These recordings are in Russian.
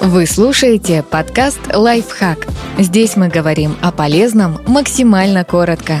Вы слушаете подкаст «Лайфхак». Здесь мы говорим о полезном максимально коротко.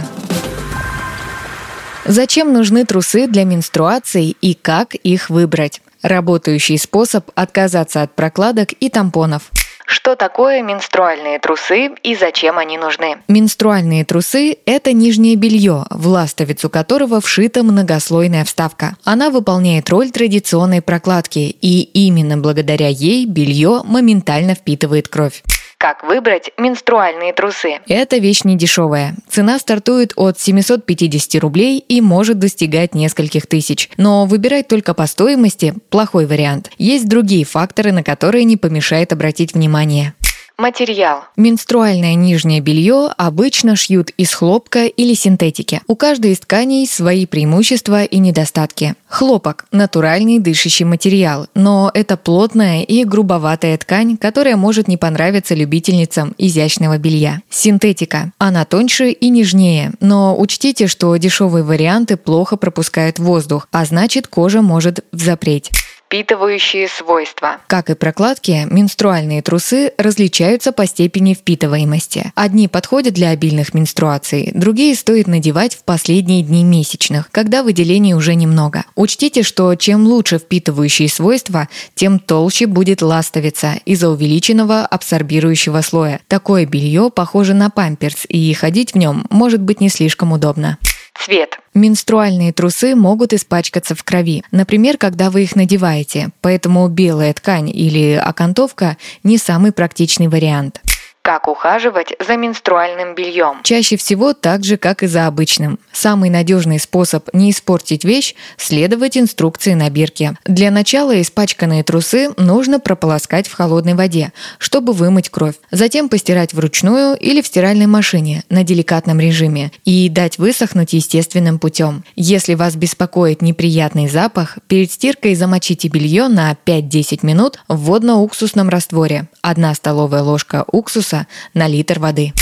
Зачем нужны трусы для менструации и как их выбрать? Работающий способ отказаться от прокладок и тампонов – что такое менструальные трусы и зачем они нужны? Менструальные трусы – это нижнее белье, в ластовицу которого вшита многослойная вставка. Она выполняет роль традиционной прокладки, и именно благодаря ей белье моментально впитывает кровь. Как выбрать менструальные трусы? Это вещь не дешевая. Цена стартует от 750 рублей и может достигать нескольких тысяч. Но выбирать только по стоимости – плохой вариант. Есть другие факторы, на которые не помешает обратить внимание. Материал. Менструальное нижнее белье обычно шьют из хлопка или синтетики. У каждой из тканей свои преимущества и недостатки. Хлопок – натуральный дышащий материал, но это плотная и грубоватая ткань, которая может не понравиться любительницам изящного белья. Синтетика – она тоньше и нежнее, но учтите, что дешевые варианты плохо пропускают воздух, а значит кожа может взапреть впитывающие свойства. Как и прокладки, менструальные трусы различаются по степени впитываемости. Одни подходят для обильных менструаций, другие стоит надевать в последние дни месячных, когда выделений уже немного. Учтите, что чем лучше впитывающие свойства, тем толще будет ластовица из-за увеличенного абсорбирующего слоя. Такое белье похоже на памперс, и ходить в нем может быть не слишком удобно. Цвет. Менструальные трусы могут испачкаться в крови, например, когда вы их надеваете, поэтому белая ткань или окантовка не самый практичный вариант. Как ухаживать за менструальным бельем? Чаще всего так же, как и за обычным. Самый надежный способ не испортить вещь – следовать инструкции на бирке. Для начала испачканные трусы нужно прополоскать в холодной воде, чтобы вымыть кровь. Затем постирать вручную или в стиральной машине на деликатном режиме и дать высохнуть естественным путем. Если вас беспокоит неприятный запах, перед стиркой замочите белье на 5-10 минут в водно-уксусном растворе. 1 столовая ложка уксуса уксуса на литр воды.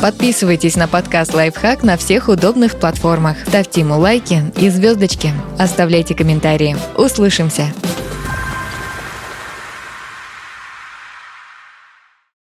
Подписывайтесь на подкаст «Лайфхак» на всех удобных платформах. Ставьте ему лайки и звездочки. Оставляйте комментарии. Услышимся!